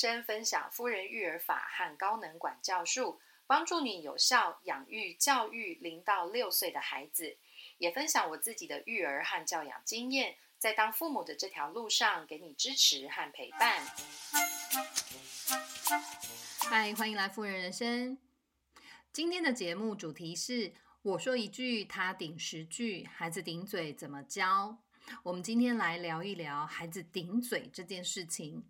生分享夫人育儿法和高能管教术，帮助你有效养育教育零到六岁的孩子，也分享我自己的育儿和教养经验，在当父母的这条路上给你支持和陪伴。嗨，欢迎来夫人人生。今天的节目主题是我说一句，他顶十句，孩子顶嘴怎么教？我们今天来聊一聊孩子顶嘴这件事情。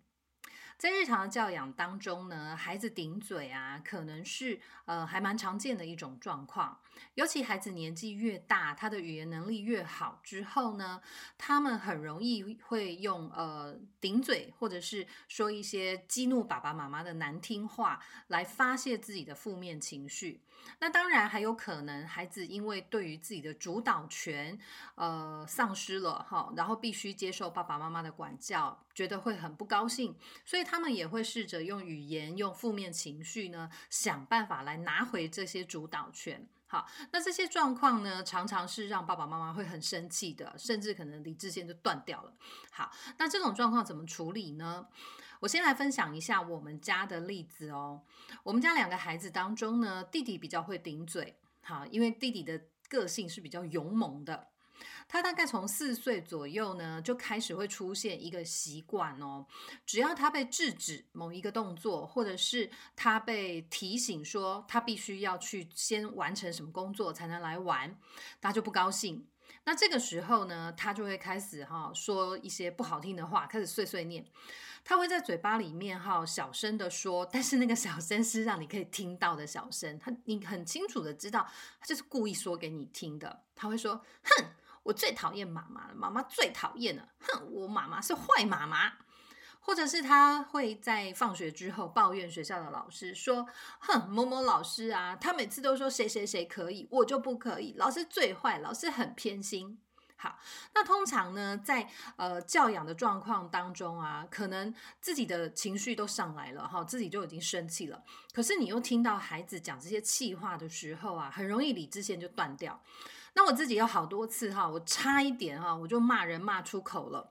在日常的教养当中呢，孩子顶嘴啊，可能是呃还蛮常见的一种状况。尤其孩子年纪越大，他的语言能力越好之后呢，他们很容易会用呃顶嘴，或者是说一些激怒爸爸妈妈的难听话来发泄自己的负面情绪。那当然还有可能，孩子因为对于自己的主导权呃丧失了哈，然后必须接受爸爸妈妈的管教，觉得会很不高兴，所以他们也会试着用语言、用负面情绪呢，想办法来拿回这些主导权。好，那这些状况呢，常常是让爸爸妈妈会很生气的，甚至可能理智线就断掉了。好，那这种状况怎么处理呢？我先来分享一下我们家的例子哦。我们家两个孩子当中呢，弟弟比较会顶嘴，好，因为弟弟的个性是比较勇猛的。他大概从四岁左右呢，就开始会出现一个习惯哦。只要他被制止某一个动作，或者是他被提醒说他必须要去先完成什么工作才能来玩，他就不高兴。那这个时候呢，他就会开始哈说一些不好听的话，开始碎碎念。他会在嘴巴里面哈小声的说，但是那个小声是让你可以听到的小声。他你很清楚的知道，他就是故意说给你听的。他会说：“哼。”我最讨厌妈妈了，妈妈最讨厌了。哼，我妈妈是坏妈妈，或者是他会在放学之后抱怨学校的老师，说：“哼，某某老师啊，他每次都说谁谁谁可以，我就不可以。老师最坏，老师很偏心。”好，那通常呢，在呃教养的状况当中啊，可能自己的情绪都上来了哈，自己就已经生气了。可是你又听到孩子讲这些气话的时候啊，很容易理智线就断掉。那我自己有好多次哈，我差一点哈，我就骂人骂出口了，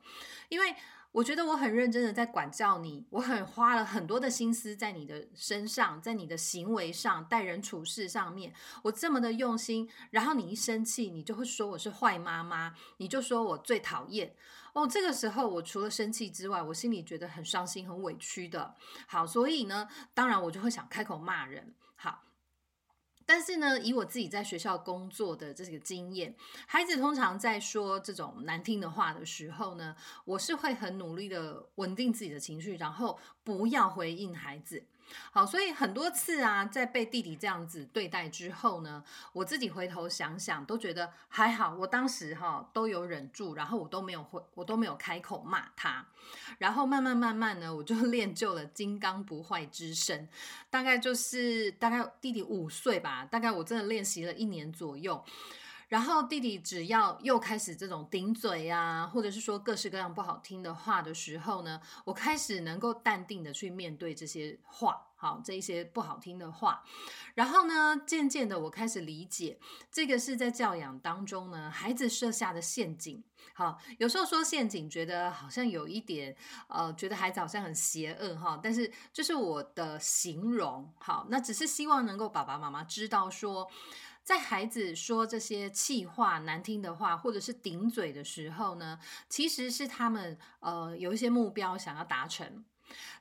因为我觉得我很认真的在管教你，我很花了很多的心思在你的身上，在你的行为上、待人处事上面，我这么的用心，然后你一生气，你就会说我是坏妈妈，你就说我最讨厌哦。这个时候我除了生气之外，我心里觉得很伤心、很委屈的。好，所以呢，当然我就会想开口骂人。但是呢，以我自己在学校工作的这个经验，孩子通常在说这种难听的话的时候呢，我是会很努力的稳定自己的情绪，然后不要回应孩子。好，所以很多次啊，在被弟弟这样子对待之后呢，我自己回头想想，都觉得还好。我当时哈都有忍住，然后我都没有会，我都没有开口骂他。然后慢慢慢慢呢，我就 练就了金刚不坏之身。大概就是大概弟弟五岁吧，大概我真的练习了一年左右。然后弟弟只要又开始这种顶嘴啊，或者是说各式各样不好听的话的时候呢，我开始能够淡定的去面对这些话，好这一些不好听的话。然后呢，渐渐的我开始理解，这个是在教养当中呢，孩子设下的陷阱。好，有时候说陷阱，觉得好像有一点，呃，觉得孩子好像很邪恶哈。但是这是我的形容，好，那只是希望能够爸爸妈妈知道说。在孩子说这些气话、难听的话，或者是顶嘴的时候呢，其实是他们呃有一些目标想要达成，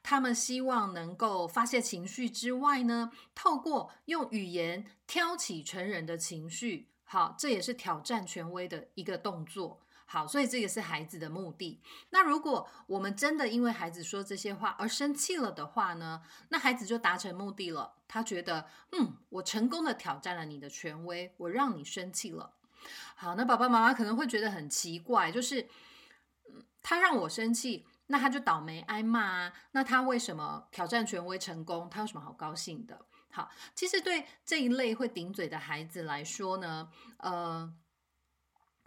他们希望能够发泄情绪之外呢，透过用语言挑起成人的情绪，好，这也是挑战权威的一个动作。好，所以这个是孩子的目的。那如果我们真的因为孩子说这些话而生气了的话呢？那孩子就达成目的了。他觉得，嗯，我成功的挑战了你的权威，我让你生气了。好，那爸爸妈妈可能会觉得很奇怪，就是，嗯，他让我生气，那他就倒霉挨骂啊？那他为什么挑战权威成功？他有什么好高兴的？好，其实对这一类会顶嘴的孩子来说呢，呃。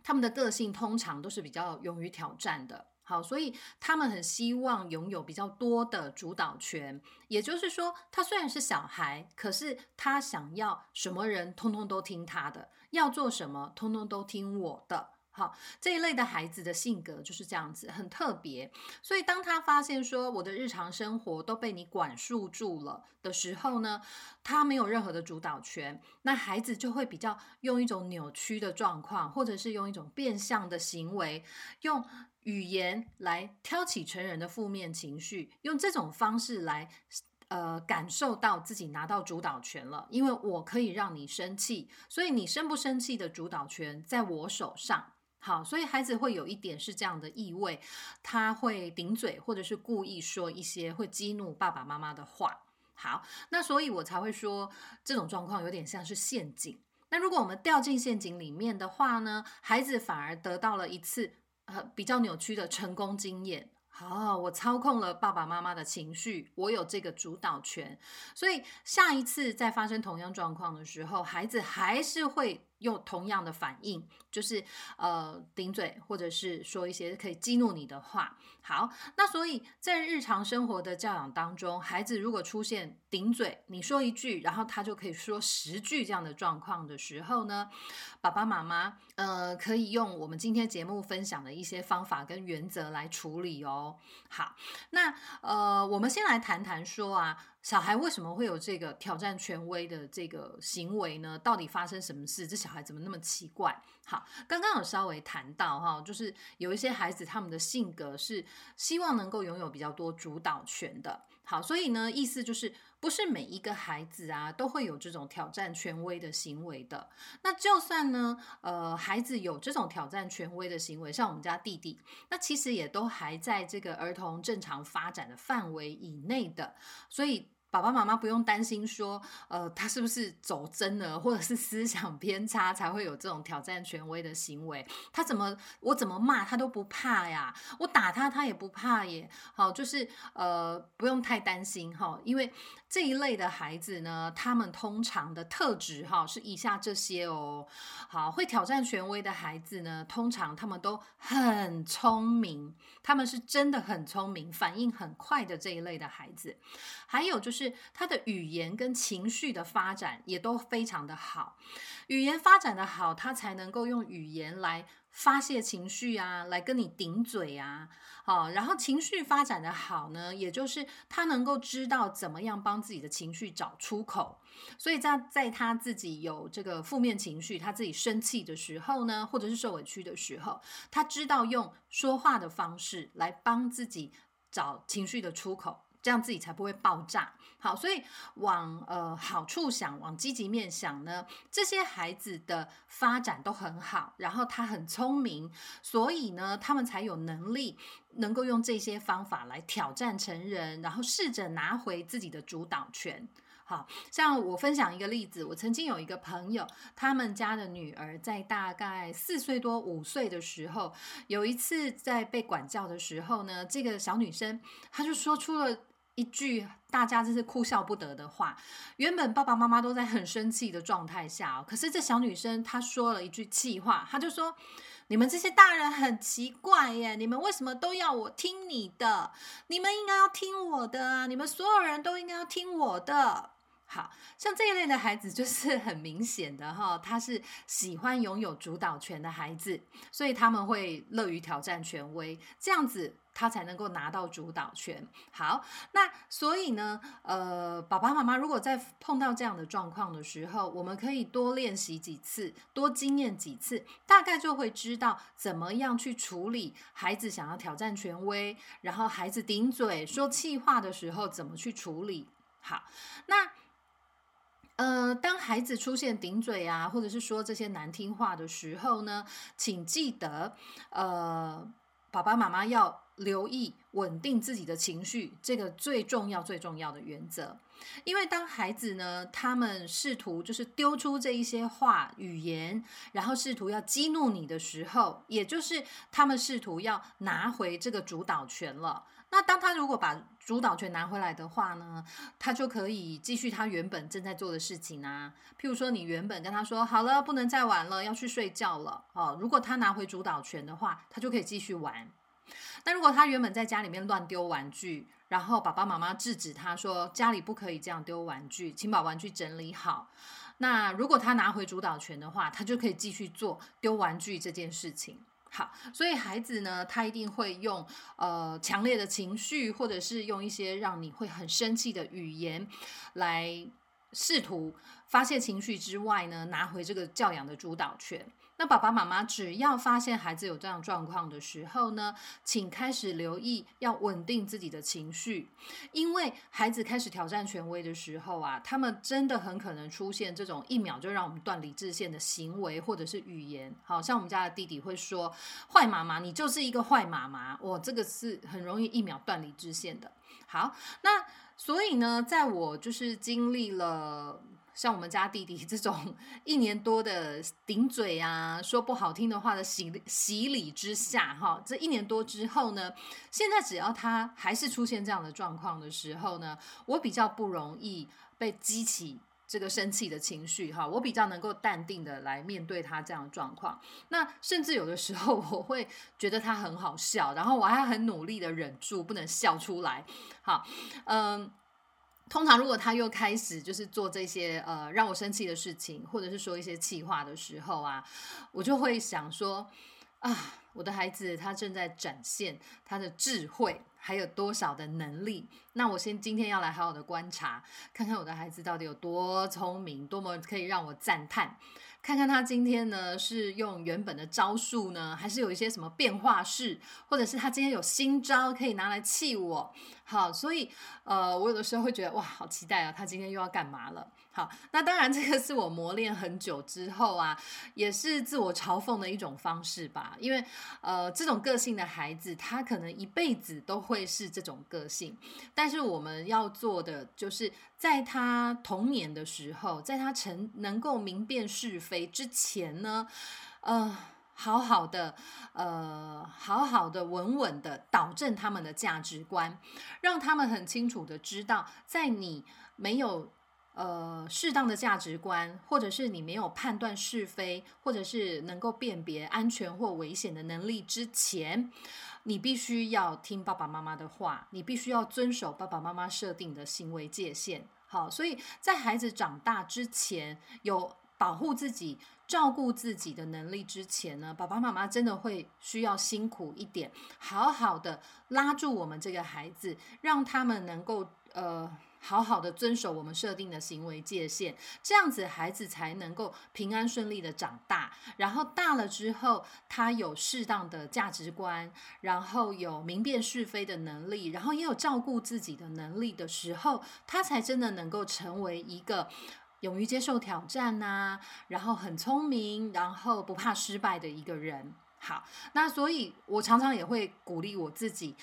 他们的个性通常都是比较勇于挑战的，好，所以他们很希望拥有比较多的主导权。也就是说，他虽然是小孩，可是他想要什么人通通都听他的，要做什么通通都听我的。好，这一类的孩子的性格就是这样子，很特别。所以当他发现说我的日常生活都被你管束住了的时候呢，他没有任何的主导权，那孩子就会比较用一种扭曲的状况，或者是用一种变相的行为，用语言来挑起成人的负面情绪，用这种方式来。呃，感受到自己拿到主导权了，因为我可以让你生气，所以你生不生气的主导权在我手上。好，所以孩子会有一点是这样的意味，他会顶嘴，或者是故意说一些会激怒爸爸妈妈的话。好，那所以我才会说这种状况有点像是陷阱。那如果我们掉进陷阱里面的话呢，孩子反而得到了一次呃比较扭曲的成功经验。好，我操控了爸爸妈妈的情绪，我有这个主导权，所以下一次再发生同样状况的时候，孩子还是会。用同样的反应，就是呃顶嘴，或者是说一些可以激怒你的话。好，那所以在日常生活的教养当中，孩子如果出现顶嘴，你说一句，然后他就可以说十句这样的状况的时候呢，爸爸妈妈呃可以用我们今天节目分享的一些方法跟原则来处理哦。好，那呃我们先来谈谈说啊。小孩为什么会有这个挑战权威的这个行为呢？到底发生什么事？这小孩怎么那么奇怪？好，刚刚有稍微谈到哈，就是有一些孩子他们的性格是希望能够拥有比较多主导权的。好，所以呢，意思就是不是每一个孩子啊都会有这种挑战权威的行为的。那就算呢，呃，孩子有这种挑战权威的行为，像我们家弟弟，那其实也都还在这个儿童正常发展的范围以内的，所以。爸爸妈妈不用担心说，呃，他是不是走真了，或者是思想偏差才会有这种挑战权威的行为？他怎么我怎么骂他都不怕呀，我打他他也不怕耶。好，就是呃，不用太担心哈，因为这一类的孩子呢，他们通常的特质哈是以下这些哦。好，会挑战权威的孩子呢，通常他们都很聪明，他们是真的很聪明，反应很快的这一类的孩子，还有就是。是他的语言跟情绪的发展也都非常的好，语言发展的好，他才能够用语言来发泄情绪啊，来跟你顶嘴啊，好，然后情绪发展的好呢，也就是他能够知道怎么样帮自己的情绪找出口，所以在在他自己有这个负面情绪，他自己生气的时候呢，或者是受委屈的时候，他知道用说话的方式来帮自己找情绪的出口。这样自己才不会爆炸。好，所以往呃好处想，往积极面想呢，这些孩子的发展都很好，然后他很聪明，所以呢，他们才有能力能够用这些方法来挑战成人，然后试着拿回自己的主导权。好像我分享一个例子，我曾经有一个朋友，他们家的女儿在大概四岁多五岁的时候，有一次在被管教的时候呢，这个小女生她就说出了。一句大家真是哭笑不得的话。原本爸爸妈妈都在很生气的状态下哦，可是这小女生她说了一句气话，她就说：“你们这些大人很奇怪耶，你们为什么都要我听你的？你们应该要听我的啊！你们所有人都应该要听我的。”好像这一类的孩子就是很明显的哈，他是喜欢拥有主导权的孩子，所以他们会乐于挑战权威，这样子他才能够拿到主导权。好，那所以呢，呃，爸爸妈妈如果在碰到这样的状况的时候，我们可以多练习几次，多经验几次，大概就会知道怎么样去处理孩子想要挑战权威，然后孩子顶嘴说气话的时候怎么去处理。好，那。呃，当孩子出现顶嘴啊，或者是说这些难听话的时候呢，请记得，呃，爸爸妈妈要留意稳定自己的情绪，这个最重要最重要的原则。因为当孩子呢，他们试图就是丢出这一些话语言，然后试图要激怒你的时候，也就是他们试图要拿回这个主导权了。那当他如果把主导权拿回来的话呢，他就可以继续他原本正在做的事情啊。譬如说，你原本跟他说好了，不能再玩了，要去睡觉了。哦，如果他拿回主导权的话，他就可以继续玩。那如果他原本在家里面乱丢玩具，然后爸爸妈妈制止他说家里不可以这样丢玩具，请把玩具整理好。那如果他拿回主导权的话，他就可以继续做丢玩具这件事情。好，所以孩子呢，他一定会用呃强烈的情绪，或者是用一些让你会很生气的语言来试图发泄情绪之外呢，拿回这个教养的主导权。那爸爸妈妈只要发现孩子有这样状况的时候呢，请开始留意，要稳定自己的情绪，因为孩子开始挑战权威的时候啊，他们真的很可能出现这种一秒就让我们断理智线的行为或者是语言。好像我们家的弟弟会说：“坏妈妈，你就是一个坏妈妈。”我这个是很容易一秒断理智线的。好，那所以呢，在我就是经历了。像我们家弟弟这种 一年多的顶嘴啊，说不好听的话的洗洗礼之下，哈，这一年多之后呢，现在只要他还是出现这样的状况的时候呢，我比较不容易被激起这个生气的情绪，哈，我比较能够淡定的来面对他这样的状况。那甚至有的时候我会觉得他很好笑，然后我还很努力的忍住不能笑出来，好，嗯。通常，如果他又开始就是做这些呃让我生气的事情，或者是说一些气话的时候啊，我就会想说啊，我的孩子他正在展现他的智慧，还有多少的能力？那我先今天要来好好的观察，看看我的孩子到底有多聪明，多么可以让我赞叹。看看他今天呢是用原本的招数呢，还是有一些什么变化式，或者是他今天有新招可以拿来气我。好，所以呃，我有的时候会觉得哇，好期待啊，他今天又要干嘛了？好，那当然这个是我磨练很久之后啊，也是自我嘲讽的一种方式吧。因为呃，这种个性的孩子，他可能一辈子都会是这种个性，但是我们要做的就是在他童年的时候，在他成能够明辨是非之前呢，呃。好好的，呃，好好的，稳稳的导正他们的价值观，让他们很清楚的知道，在你没有呃适当的价值观，或者是你没有判断是非，或者是能够辨别安全或危险的能力之前，你必须要听爸爸妈妈的话，你必须要遵守爸爸妈妈设定的行为界限。好，所以在孩子长大之前，有保护自己。照顾自己的能力之前呢，爸爸妈妈真的会需要辛苦一点，好好的拉住我们这个孩子，让他们能够呃好好的遵守我们设定的行为界限，这样子孩子才能够平安顺利的长大。然后大了之后，他有适当的价值观，然后有明辨是非的能力，然后也有照顾自己的能力的时候，他才真的能够成为一个。勇于接受挑战呐，然后很聪明，然后不怕失败的一个人。好，那所以我常常也会鼓励我自己，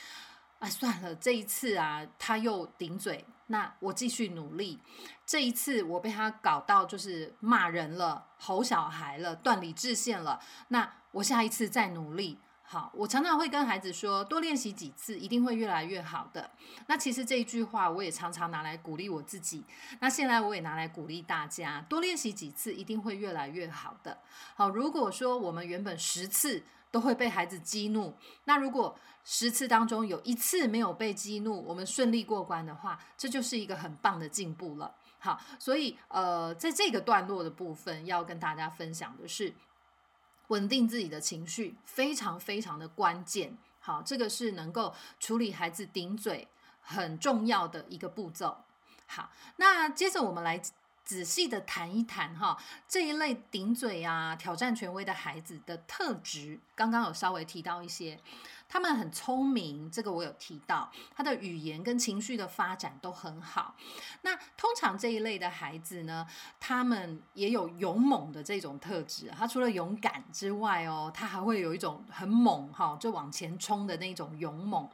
啊，算了，这一次啊，他又顶嘴，那我继续努力。这一次我被他搞到就是骂人了，吼小孩了，断理智线了，那我下一次再努力。好，我常常会跟孩子说，多练习几次，一定会越来越好的。那其实这一句话，我也常常拿来鼓励我自己。那现在我也拿来鼓励大家，多练习几次，一定会越来越好的。好，如果说我们原本十次都会被孩子激怒，那如果十次当中有一次没有被激怒，我们顺利过关的话，这就是一个很棒的进步了。好，所以呃，在这个段落的部分，要跟大家分享的是。稳定自己的情绪非常非常的关键，好，这个是能够处理孩子顶嘴很重要的一个步骤。好，那接着我们来仔细的谈一谈哈这一类顶嘴啊、挑战权威的孩子的特质，刚刚有稍微提到一些。他们很聪明，这个我有提到，他的语言跟情绪的发展都很好。那通常这一类的孩子呢，他们也有勇猛的这种特质。他除了勇敢之外哦，他还会有一种很猛哈，就往前冲的那种勇猛。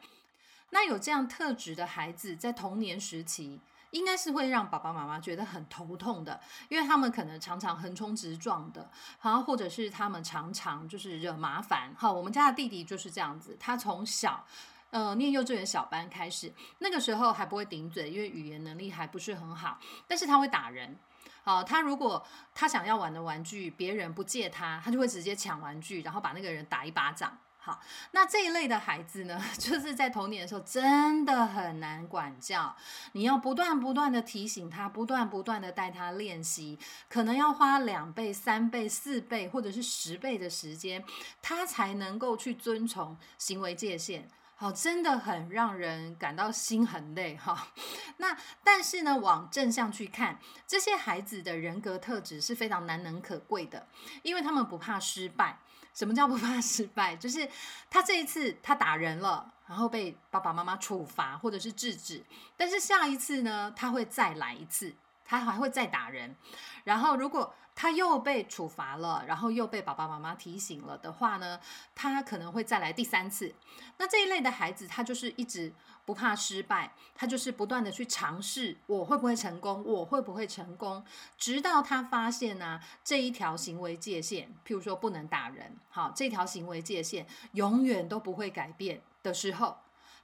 那有这样特质的孩子，在童年时期。应该是会让爸爸妈妈觉得很头痛的，因为他们可能常常横冲直撞的，好，或者是他们常常就是惹麻烦。好，我们家的弟弟就是这样子，他从小呃念幼稚园小班开始，那个时候还不会顶嘴，因为语言能力还不是很好，但是他会打人。好，他如果他想要玩的玩具别人不借他，他就会直接抢玩具，然后把那个人打一巴掌。好，那这一类的孩子呢，就是在童年的时候真的很难管教，你要不断不断的提醒他，不断不断的带他练习，可能要花两倍、三倍、四倍或者是十倍的时间，他才能够去遵从行为界限。好，真的很让人感到心很累哈。那但是呢，往正向去看，这些孩子的人格特质是非常难能可贵的，因为他们不怕失败。什么叫不怕失败？就是他这一次他打人了，然后被爸爸妈妈处罚或者是制止，但是下一次呢，他会再来一次，他还会再打人，然后如果。他又被处罚了，然后又被爸爸妈妈提醒了的话呢，他可能会再来第三次。那这一类的孩子，他就是一直不怕失败，他就是不断的去尝试，我会不会成功？我会不会成功？直到他发现呢，这一条行为界限，譬如说不能打人，好，这条行为界限永远都不会改变的时候，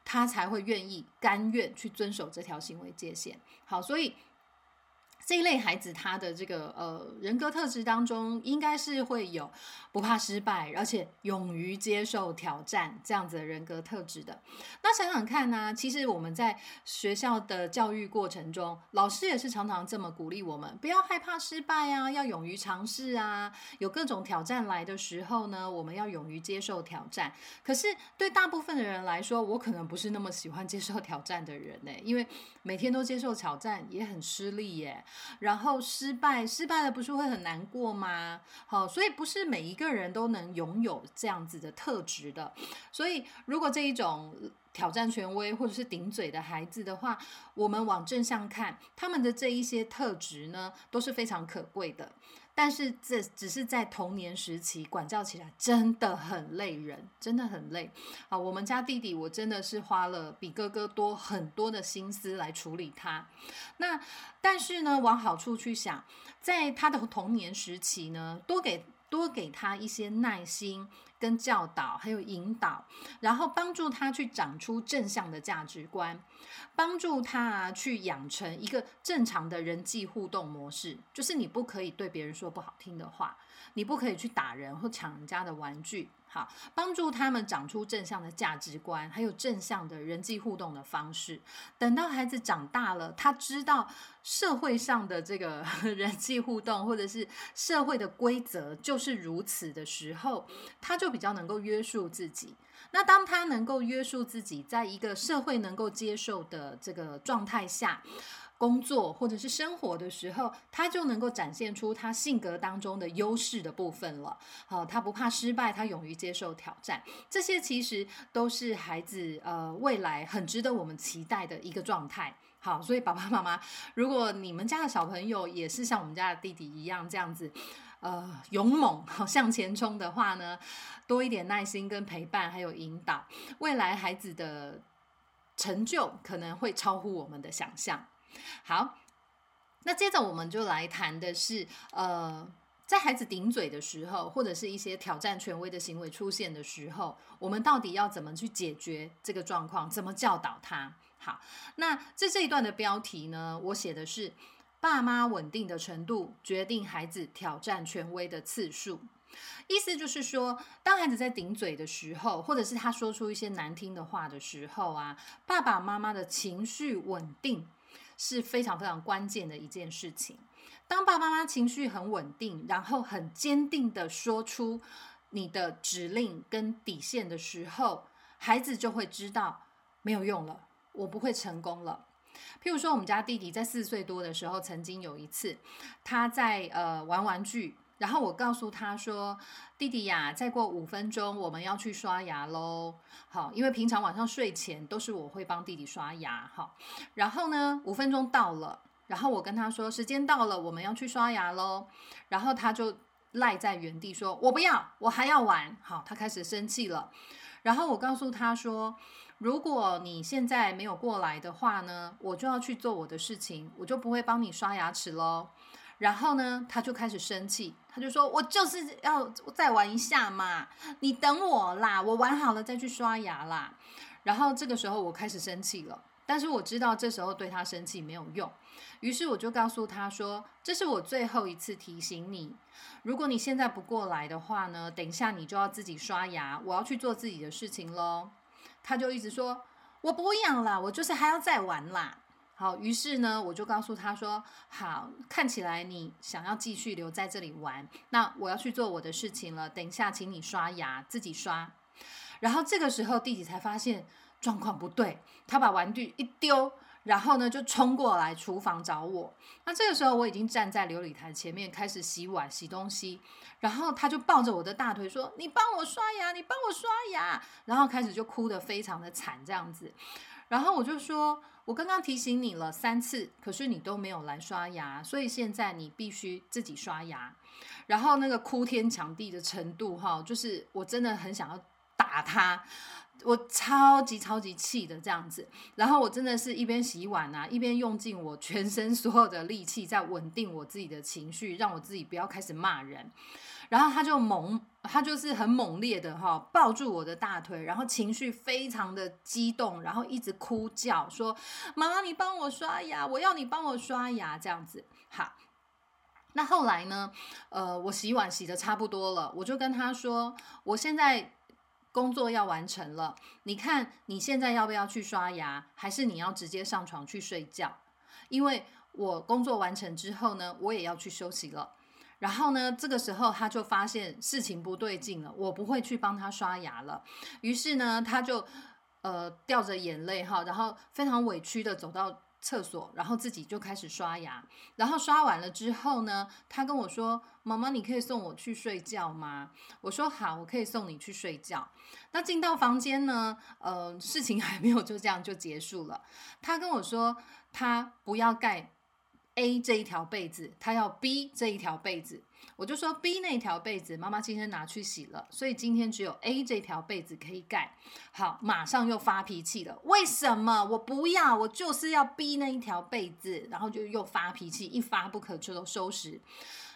他才会愿意甘愿去遵守这条行为界限。好，所以。这一类孩子，他的这个呃人格特质当中，应该是会有不怕失败，而且勇于接受挑战这样子的人格特质的。那想想看呢，其实我们在学校的教育过程中，老师也是常常这么鼓励我们，不要害怕失败啊，要勇于尝试啊。有各种挑战来的时候呢，我们要勇于接受挑战。可是对大部分的人来说，我可能不是那么喜欢接受挑战的人呢，因为每天都接受挑战也很吃力耶。然后失败，失败了不是会很难过吗？好，所以不是每一个人都能拥有这样子的特质的。所以，如果这一种挑战权威或者是顶嘴的孩子的话，我们往正向看，他们的这一些特质呢，都是非常可贵的。但是这只是在童年时期管教起来真的很累人，真的很累啊！我们家弟弟，我真的是花了比哥哥多很多的心思来处理他。那但是呢，往好处去想，在他的童年时期呢，多给多给他一些耐心。跟教导还有引导，然后帮助他去长出正向的价值观，帮助他去养成一个正常的人际互动模式。就是你不可以对别人说不好听的话，你不可以去打人或抢人家的玩具。好，帮助他们长出正向的价值观，还有正向的人际互动的方式。等到孩子长大了，他知道社会上的这个 人际互动，或者是社会的规则就是如此的时候，他就比较能够约束自己。那当他能够约束自己，在一个社会能够接受的这个状态下。工作或者是生活的时候，他就能够展现出他性格当中的优势的部分了。好，他不怕失败，他勇于接受挑战，这些其实都是孩子呃未来很值得我们期待的一个状态。好，所以爸爸妈妈，如果你们家的小朋友也是像我们家的弟弟一样这样子，呃，勇猛好向前冲的话呢，多一点耐心跟陪伴，还有引导，未来孩子的成就可能会超乎我们的想象。好，那接着我们就来谈的是，呃，在孩子顶嘴的时候，或者是一些挑战权威的行为出现的时候，我们到底要怎么去解决这个状况？怎么教导他？好，那在这一段的标题呢，我写的是爸妈稳定的程度决定孩子挑战权威的次数。意思就是说，当孩子在顶嘴的时候，或者是他说出一些难听的话的时候啊，爸爸妈妈的情绪稳定。是非常非常关键的一件事情。当爸爸妈妈情绪很稳定，然后很坚定的说出你的指令跟底线的时候，孩子就会知道没有用了，我不会成功了。譬如说，我们家弟弟在四岁多的时候，曾经有一次，他在呃玩玩具。然后我告诉他说：“弟弟呀，再过五分钟我们要去刷牙喽。好，因为平常晚上睡前都是我会帮弟弟刷牙。好，然后呢，五分钟到了，然后我跟他说时间到了，我们要去刷牙喽。然后他就赖在原地说：我不要，我还要玩。好，他开始生气了。然后我告诉他说：如果你现在没有过来的话呢，我就要去做我的事情，我就不会帮你刷牙齿喽。”然后呢，他就开始生气，他就说：“我就是要再玩一下嘛，你等我啦，我玩好了再去刷牙啦。”然后这个时候我开始生气了，但是我知道这时候对他生气没有用，于是我就告诉他说：“这是我最后一次提醒你，如果你现在不过来的话呢，等一下你就要自己刷牙，我要去做自己的事情喽。”他就一直说：“我不要啦，我就是还要再玩啦。”好，于是呢，我就告诉他说：“好，看起来你想要继续留在这里玩，那我要去做我的事情了。等一下，请你刷牙，自己刷。”然后这个时候，弟弟才发现状况不对，他把玩具一丢，然后呢就冲过来厨房找我。那这个时候，我已经站在琉璃台前面开始洗碗、洗东西，然后他就抱着我的大腿说：“你帮我刷牙，你帮我刷牙。”然后开始就哭得非常的惨，这样子。然后我就说：“我刚刚提醒你了三次，可是你都没有来刷牙，所以现在你必须自己刷牙。”然后那个哭天抢地的程度，哈，就是我真的很想要打他，我超级超级气的这样子。然后我真的是一边洗碗啊，一边用尽我全身所有的力气在稳定我自己的情绪，让我自己不要开始骂人。然后他就猛，他就是很猛烈的哈，抱住我的大腿，然后情绪非常的激动，然后一直哭叫说：“妈妈，你帮我刷牙，我要你帮我刷牙。”这样子。好，那后来呢？呃，我洗碗洗的差不多了，我就跟他说：“我现在工作要完成了，你看你现在要不要去刷牙，还是你要直接上床去睡觉？因为我工作完成之后呢，我也要去休息了。”然后呢，这个时候他就发现事情不对劲了，我不会去帮他刷牙了。于是呢，他就呃掉着眼泪哈，然后非常委屈的走到厕所，然后自己就开始刷牙。然后刷完了之后呢，他跟我说：“妈妈，你可以送我去睡觉吗？”我说：“好，我可以送你去睡觉。”那进到房间呢，呃，事情还没有就这样就结束了。他跟我说，他不要盖。A 这一条被子，他要 B 这一条被子，我就说 B 那条被子，妈妈今天拿去洗了，所以今天只有 A 这条被子可以盖。好，马上又发脾气了，为什么我不要？我就是要 B 那一条被子，然后就又发脾气，一发不可收收拾。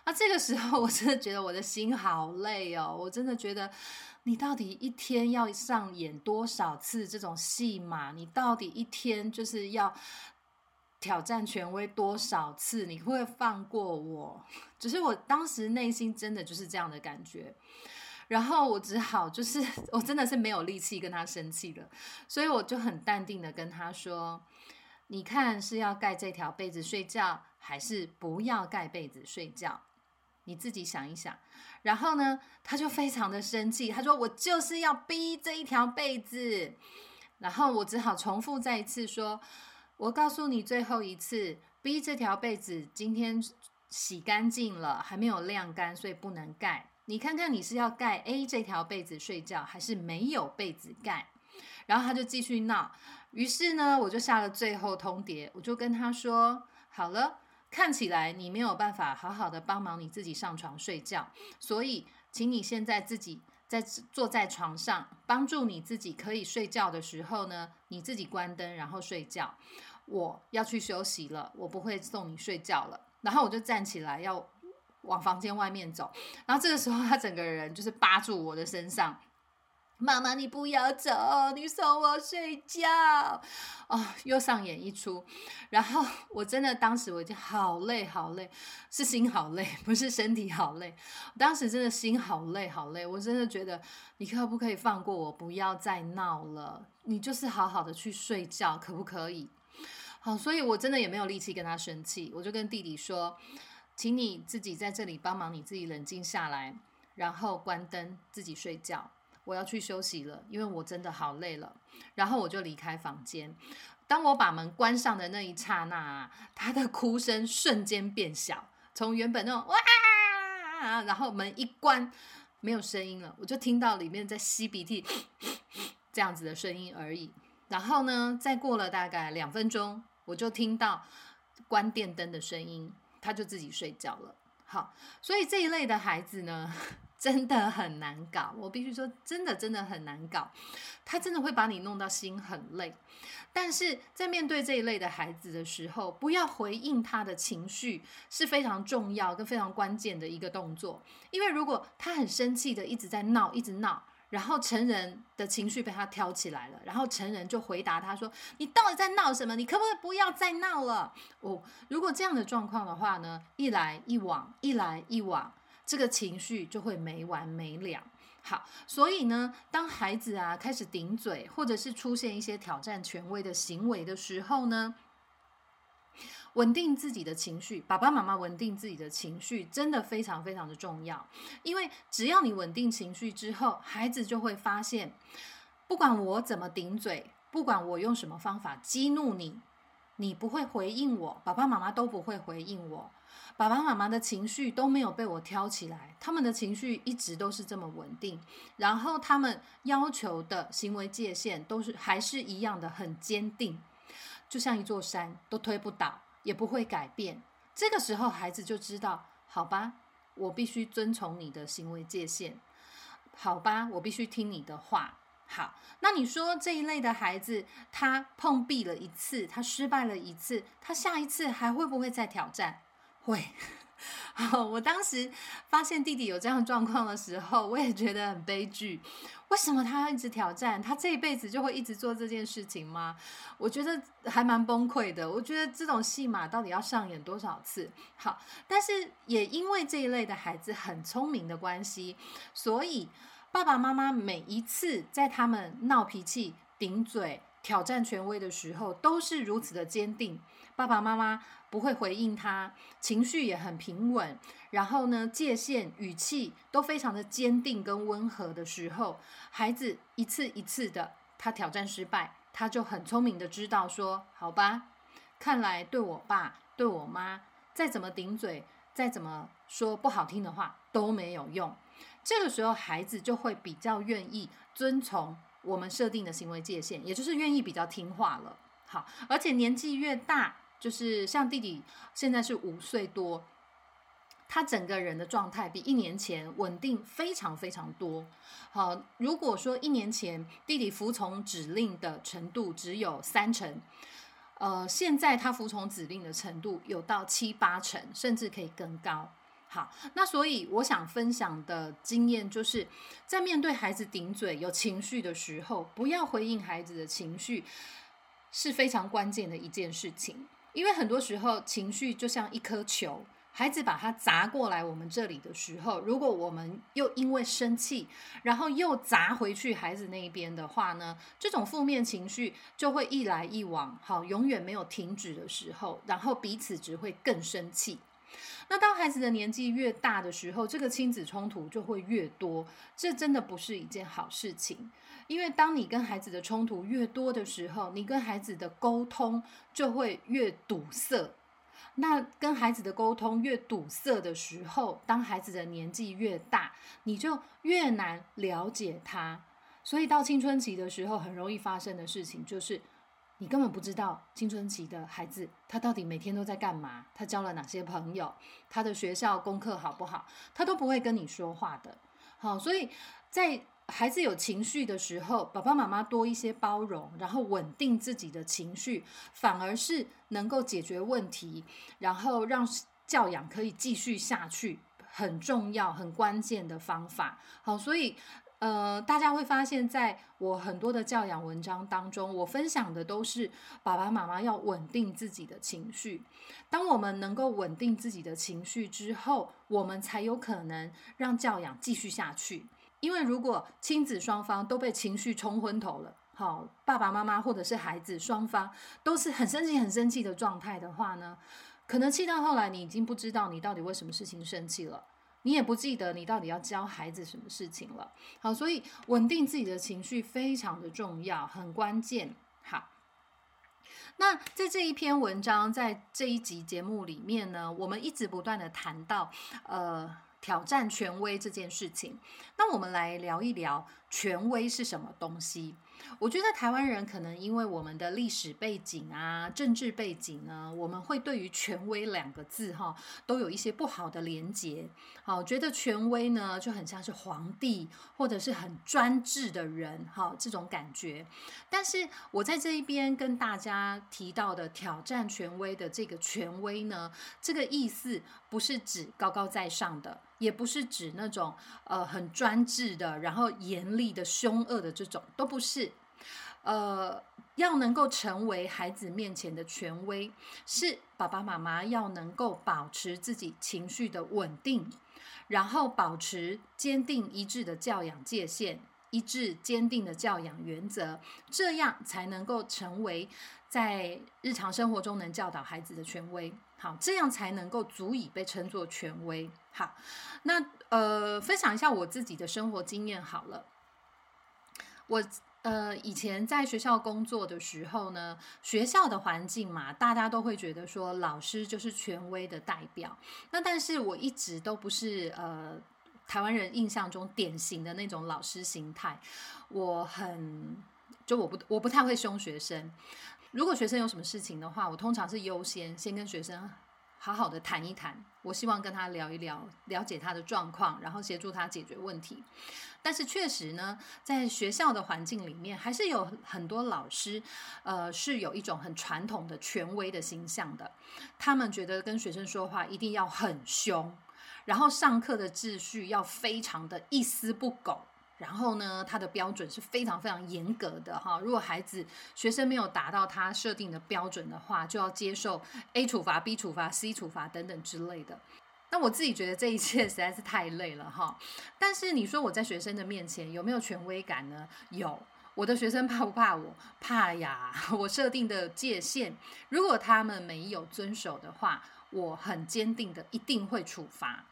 那这个时候，我真的觉得我的心好累哦，我真的觉得你到底一天要上演多少次这种戏码？你到底一天就是要？挑战权威多少次？你会放过我？只是我当时内心真的就是这样的感觉，然后我只好就是 我真的是没有力气跟他生气了，所以我就很淡定的跟他说：“你看是要盖这条被子睡觉，还是不要盖被子睡觉？你自己想一想。”然后呢，他就非常的生气，他说：“我就是要逼这一条被子。”然后我只好重复再一次说。我告诉你最后一次，B 这条被子今天洗干净了，还没有晾干，所以不能盖。你看看你是要盖 A 这条被子睡觉，还是没有被子盖？然后他就继续闹。于是呢，我就下了最后通牒，我就跟他说：好了，看起来你没有办法好好的帮忙你自己上床睡觉，所以请你现在自己。在坐在床上帮助你自己可以睡觉的时候呢，你自己关灯然后睡觉。我要去休息了，我不会送你睡觉了。然后我就站起来要往房间外面走。然后这个时候他整个人就是扒住我的身上。妈妈，你不要走，你送我睡觉。哦，又上演一出。然后我真的当时我已经好累好累，是心好累，不是身体好累。当时真的心好累好累，我真的觉得你可不可以放过我，不要再闹了？你就是好好的去睡觉，可不可以？好，所以我真的也没有力气跟他生气，我就跟弟弟说，请你自己在这里帮忙，你自己冷静下来，然后关灯，自己睡觉。我要去休息了，因为我真的好累了。然后我就离开房间。当我把门关上的那一刹那，他的哭声瞬间变小，从原本那种哇，然后门一关，没有声音了，我就听到里面在吸鼻涕这样子的声音而已。然后呢，再过了大概两分钟，我就听到关电灯的声音，他就自己睡觉了。好，所以这一类的孩子呢。真的很难搞，我必须说，真的真的很难搞。他真的会把你弄到心很累。但是在面对这一类的孩子的时候，不要回应他的情绪是非常重要跟非常关键的一个动作。因为如果他很生气的一直在闹，一直闹。然后成人的情绪被他挑起来了，然后成人就回答他说：“你到底在闹什么？你可不可以不要再闹了？”哦，如果这样的状况的话呢，一来一往，一来一往，这个情绪就会没完没了。好，所以呢，当孩子啊开始顶嘴，或者是出现一些挑战权威的行为的时候呢，稳定自己的情绪，爸爸妈妈稳定自己的情绪，真的非常非常的重要。因为只要你稳定情绪之后，孩子就会发现，不管我怎么顶嘴，不管我用什么方法激怒你，你不会回应我，爸爸妈妈都不会回应我。爸爸妈妈的情绪都没有被我挑起来，他们的情绪一直都是这么稳定，然后他们要求的行为界限都是还是一样的很坚定，就像一座山都推不倒，也不会改变。这个时候孩子就知道，好吧，我必须遵从你的行为界限，好吧，我必须听你的话。好，那你说这一类的孩子，他碰壁了一次，他失败了一次，他下一次还会不会再挑战？会，好，我当时发现弟弟有这样状况的时候，我也觉得很悲剧。为什么他要一直挑战？他这一辈子就会一直做这件事情吗？我觉得还蛮崩溃的。我觉得这种戏码到底要上演多少次？好，但是也因为这一类的孩子很聪明的关系，所以爸爸妈妈每一次在他们闹脾气、顶嘴、挑战权威的时候，都是如此的坚定。爸爸妈妈不会回应他，情绪也很平稳，然后呢，界限、语气都非常的坚定跟温和的时候，孩子一次一次的他挑战失败，他就很聪明的知道说，好吧，看来对我爸、对我妈再怎么顶嘴，再怎么说不好听的话都没有用。这个时候，孩子就会比较愿意遵从我们设定的行为界限，也就是愿意比较听话了。好，而且年纪越大。就是像弟弟现在是五岁多，他整个人的状态比一年前稳定非常非常多。好，如果说一年前弟弟服从指令的程度只有三成，呃，现在他服从指令的程度有到七八成，甚至可以更高。好，那所以我想分享的经验就是在面对孩子顶嘴有情绪的时候，不要回应孩子的情绪，是非常关键的一件事情。因为很多时候情绪就像一颗球，孩子把它砸过来我们这里的时候，如果我们又因为生气，然后又砸回去孩子那一边的话呢，这种负面情绪就会一来一往，好，永远没有停止的时候，然后彼此只会更生气。那当孩子的年纪越大的时候，这个亲子冲突就会越多，这真的不是一件好事情。因为当你跟孩子的冲突越多的时候，你跟孩子的沟通就会越堵塞。那跟孩子的沟通越堵塞的时候，当孩子的年纪越大，你就越难了解他。所以到青春期的时候，很容易发生的事情就是，你根本不知道青春期的孩子他到底每天都在干嘛，他交了哪些朋友，他的学校功课好不好，他都不会跟你说话的。好，所以在孩子有情绪的时候，爸爸妈妈多一些包容，然后稳定自己的情绪，反而是能够解决问题，然后让教养可以继续下去，很重要、很关键的方法。好，所以呃，大家会发现，在我很多的教养文章当中，我分享的都是爸爸妈妈要稳定自己的情绪。当我们能够稳定自己的情绪之后，我们才有可能让教养继续下去。因为如果亲子双方都被情绪冲昏头了，好，爸爸妈妈或者是孩子双方都是很生气、很生气的状态的话呢，可能气到后来，你已经不知道你到底为什么事情生气了，你也不记得你到底要教孩子什么事情了。好，所以稳定自己的情绪非常的重要，很关键。好，那在这一篇文章，在这一集节目里面呢，我们一直不断的谈到，呃。挑战权威这件事情，那我们来聊一聊权威是什么东西。我觉得台湾人可能因为我们的历史背景啊、政治背景呢，我们会对于权威两个字哈，都有一些不好的连结。好，觉得权威呢就很像是皇帝或者是很专制的人哈，这种感觉。但是我在这一边跟大家提到的挑战权威的这个权威呢，这个意思不是指高高在上的。也不是指那种呃很专制的，然后严厉的、凶恶的这种，都不是。呃，要能够成为孩子面前的权威，是爸爸妈妈要能够保持自己情绪的稳定，然后保持坚定一致的教养界限。一致坚定的教养原则，这样才能够成为在日常生活中能教导孩子的权威。好，这样才能够足以被称作权威。好，那呃，分享一下我自己的生活经验好了。我呃以前在学校工作的时候呢，学校的环境嘛，大家都会觉得说老师就是权威的代表。那但是我一直都不是呃。台湾人印象中典型的那种老师形态，我很就我不我不太会凶学生。如果学生有什么事情的话，我通常是优先先跟学生好好的谈一谈，我希望跟他聊一聊，了解他的状况，然后协助他解决问题。但是确实呢，在学校的环境里面，还是有很多老师，呃，是有一种很传统的权威的形象的。他们觉得跟学生说话一定要很凶。然后上课的秩序要非常的一丝不苟，然后呢，他的标准是非常非常严格的哈。如果孩子学生没有达到他设定的标准的话，就要接受 A 处罚、B 处罚、C 处罚等等之类的。那我自己觉得这一切 实在是太累了哈。但是你说我在学生的面前有没有权威感呢？有。我的学生怕不怕我？怕呀。我设定的界限，如果他们没有遵守的话，我很坚定的一定会处罚。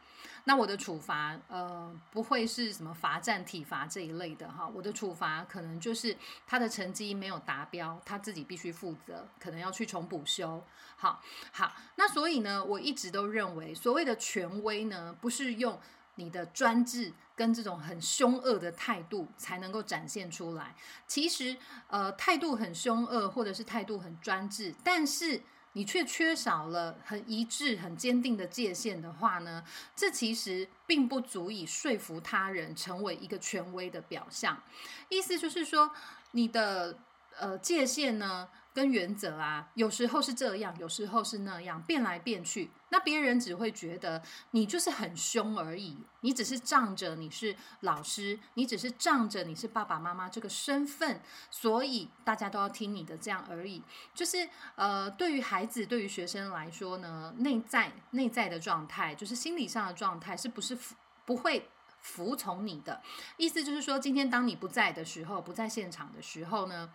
那我的处罚，呃，不会是什么罚站、体罚这一类的哈。我的处罚可能就是他的成绩没有达标，他自己必须负责，可能要去重补修。好，好，那所以呢，我一直都认为，所谓的权威呢，不是用你的专制跟这种很凶恶的态度才能够展现出来。其实，呃，态度很凶恶，或者是态度很专制，但是。你却缺少了很一致、很坚定的界限的话呢？这其实并不足以说服他人成为一个权威的表象。意思就是说，你的呃界限呢？跟原则啊，有时候是这样，有时候是那样，变来变去。那别人只会觉得你就是很凶而已，你只是仗着你是老师，你只是仗着你是爸爸妈妈这个身份，所以大家都要听你的这样而已。就是呃，对于孩子，对于学生来说呢，内在内在的状态，就是心理上的状态，是不是服不会服从你的？意思就是说，今天当你不在的时候，不在现场的时候呢？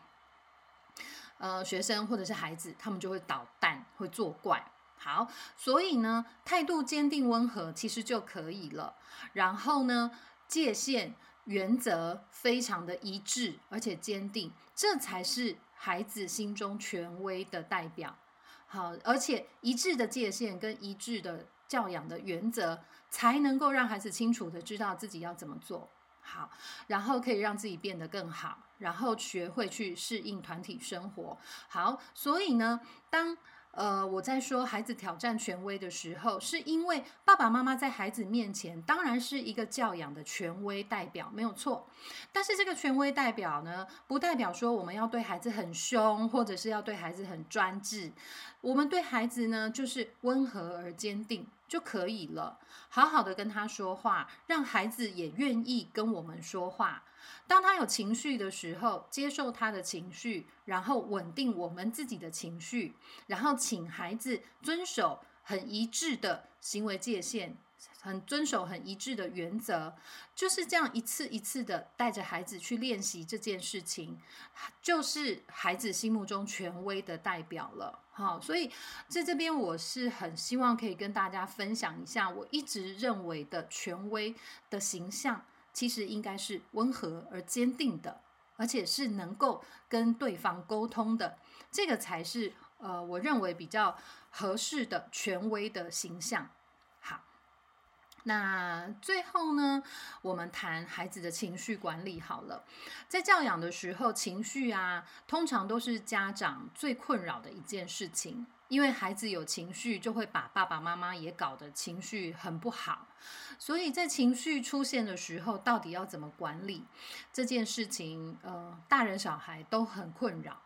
呃，学生或者是孩子，他们就会捣蛋，会作怪。好，所以呢，态度坚定温和其实就可以了。然后呢，界限原则非常的一致，而且坚定，这才是孩子心中权威的代表。好，而且一致的界限跟一致的教养的原则，才能够让孩子清楚的知道自己要怎么做。好，然后可以让自己变得更好。然后学会去适应团体生活。好，所以呢，当呃我在说孩子挑战权威的时候，是因为爸爸妈妈在孩子面前当然是一个教养的权威代表，没有错。但是这个权威代表呢，不代表说我们要对孩子很凶，或者是要对孩子很专制。我们对孩子呢，就是温和而坚定就可以了。好好的跟他说话，让孩子也愿意跟我们说话。当他有情绪的时候，接受他的情绪，然后稳定我们自己的情绪，然后请孩子遵守很一致的行为界限，很遵守很一致的原则，就是这样一次一次的带着孩子去练习这件事情，就是孩子心目中权威的代表了。好，所以在这边我是很希望可以跟大家分享一下我一直认为的权威的形象。其实应该是温和而坚定的，而且是能够跟对方沟通的，这个才是呃，我认为比较合适的权威的形象。那最后呢，我们谈孩子的情绪管理好了。在教养的时候，情绪啊，通常都是家长最困扰的一件事情，因为孩子有情绪，就会把爸爸妈妈也搞得情绪很不好。所以在情绪出现的时候，到底要怎么管理这件事情？呃，大人小孩都很困扰。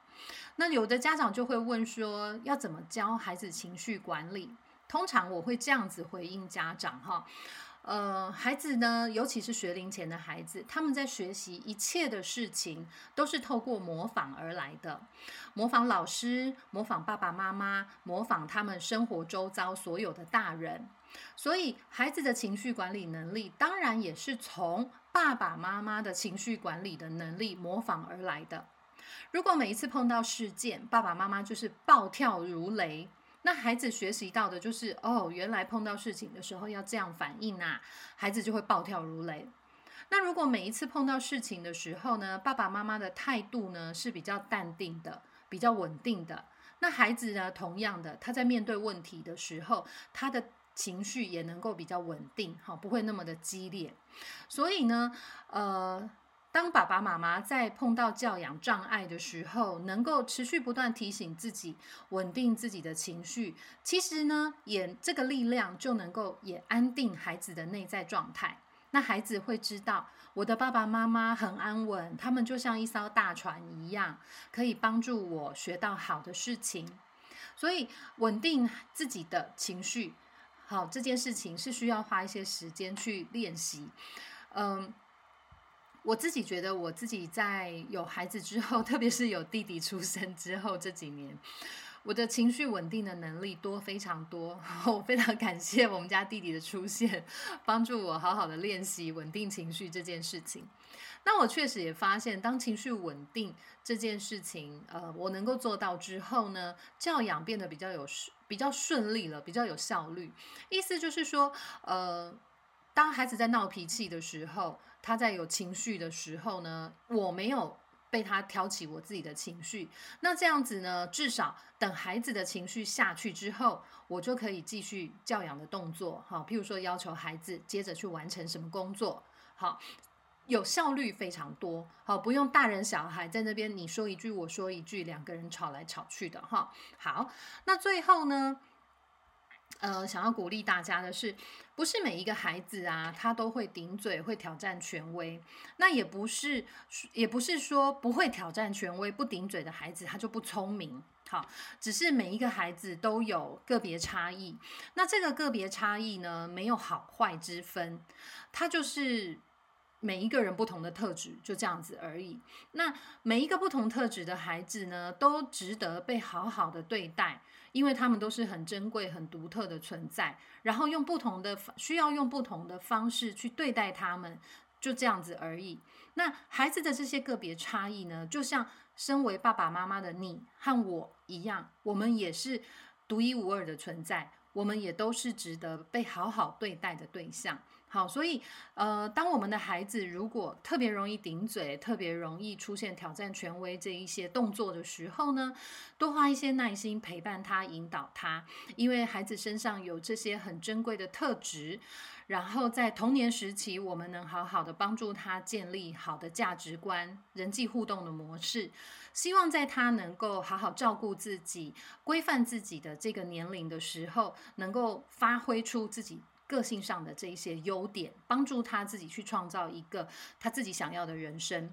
那有的家长就会问说，要怎么教孩子情绪管理？通常我会这样子回应家长哈，呃，孩子呢，尤其是学龄前的孩子，他们在学习一切的事情都是透过模仿而来的，模仿老师，模仿爸爸妈妈，模仿他们生活周遭所有的大人。所以，孩子的情绪管理能力，当然也是从爸爸妈妈的情绪管理的能力模仿而来的。如果每一次碰到事件，爸爸妈妈就是暴跳如雷。那孩子学习到的就是哦，原来碰到事情的时候要这样反应啊，孩子就会暴跳如雷。那如果每一次碰到事情的时候呢，爸爸妈妈的态度呢是比较淡定的、比较稳定的，那孩子呢，同样的，他在面对问题的时候，他的情绪也能够比较稳定，好，不会那么的激烈。所以呢，呃。当爸爸妈妈在碰到教养障碍的时候，能够持续不断提醒自己，稳定自己的情绪，其实呢，也这个力量就能够也安定孩子的内在状态。那孩子会知道，我的爸爸妈妈很安稳，他们就像一艘大船一样，可以帮助我学到好的事情。所以，稳定自己的情绪，好这件事情是需要花一些时间去练习。嗯。我自己觉得，我自己在有孩子之后，特别是有弟弟出生之后这几年，我的情绪稳定的能力多非常多。我非常感谢我们家弟弟的出现，帮助我好好的练习稳定情绪这件事情。那我确实也发现，当情绪稳定这件事情，呃，我能够做到之后呢，教养变得比较有比较顺利了，比较有效率。意思就是说，呃，当孩子在闹脾气的时候。他在有情绪的时候呢，我没有被他挑起我自己的情绪，那这样子呢，至少等孩子的情绪下去之后，我就可以继续教养的动作，好，譬如说要求孩子接着去完成什么工作，好，有效率非常多，好，不用大人小孩在那边你说一句我说一句，两个人吵来吵去的，哈，好，那最后呢？呃，想要鼓励大家的是，不是每一个孩子啊，他都会顶嘴，会挑战权威。那也不是，也不是说不会挑战权威、不顶嘴的孩子他就不聪明。好，只是每一个孩子都有个别差异。那这个个别差异呢，没有好坏之分，它就是每一个人不同的特质，就这样子而已。那每一个不同特质的孩子呢，都值得被好好的对待。因为他们都是很珍贵、很独特的存在，然后用不同的需要用不同的方式去对待他们，就这样子而已。那孩子的这些个别差异呢，就像身为爸爸妈妈的你和我一样，我们也是独一无二的存在，我们也都是值得被好好对待的对象。好，所以呃，当我们的孩子如果特别容易顶嘴，特别容易出现挑战权威这一些动作的时候呢，多花一些耐心陪伴他，引导他，因为孩子身上有这些很珍贵的特质，然后在童年时期，我们能好好的帮助他建立好的价值观、人际互动的模式，希望在他能够好好照顾自己、规范自己的这个年龄的时候，能够发挥出自己。个性上的这一些优点，帮助他自己去创造一个他自己想要的人生。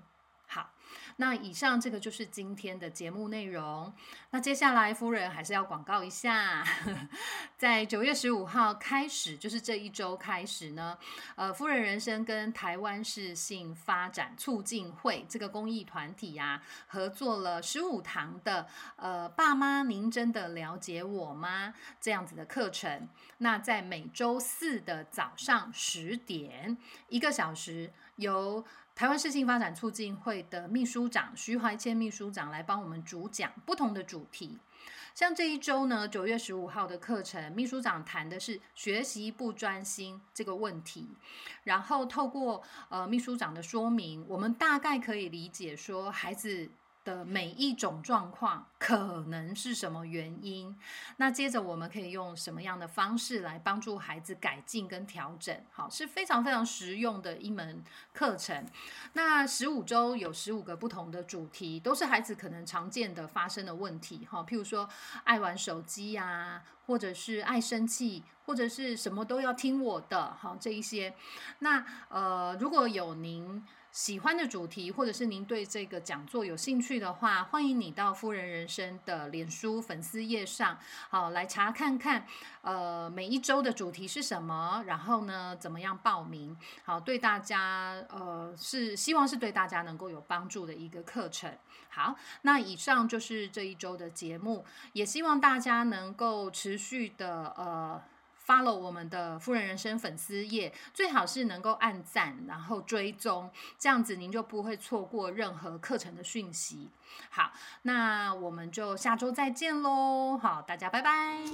好。那以上这个就是今天的节目内容。那接下来夫人还是要广告一下，在九月十五号开始，就是这一周开始呢，呃，夫人人生跟台湾市性发展促进会这个公益团体呀，合作了十五堂的呃爸妈，您真的了解我吗？这样子的课程。那在每周四的早上十点，一个小时由。台湾市性发展促进会的秘书长徐怀谦秘书长来帮我们主讲不同的主题，像这一周呢，九月十五号的课程，秘书长谈的是学习不专心这个问题，然后透过呃秘书长的说明，我们大概可以理解说孩子。的每一种状况可能是什么原因？那接着我们可以用什么样的方式来帮助孩子改进跟调整？好，是非常非常实用的一门课程。那十五周有十五个不同的主题，都是孩子可能常见的发生的问题。哈，譬如说爱玩手机呀，或者是爱生气，或者是什么都要听我的。好，这一些。那呃，如果有您。喜欢的主题，或者是您对这个讲座有兴趣的话，欢迎你到夫人人生的脸书粉丝页上，好来查看看，呃，每一周的主题是什么，然后呢，怎么样报名？好，对大家，呃，是希望是对大家能够有帮助的一个课程。好，那以上就是这一周的节目，也希望大家能够持续的，呃。发了我们的富人人生粉丝页，最好是能够按赞，然后追踪，这样子您就不会错过任何课程的讯息。好，那我们就下周再见喽！好，大家拜拜。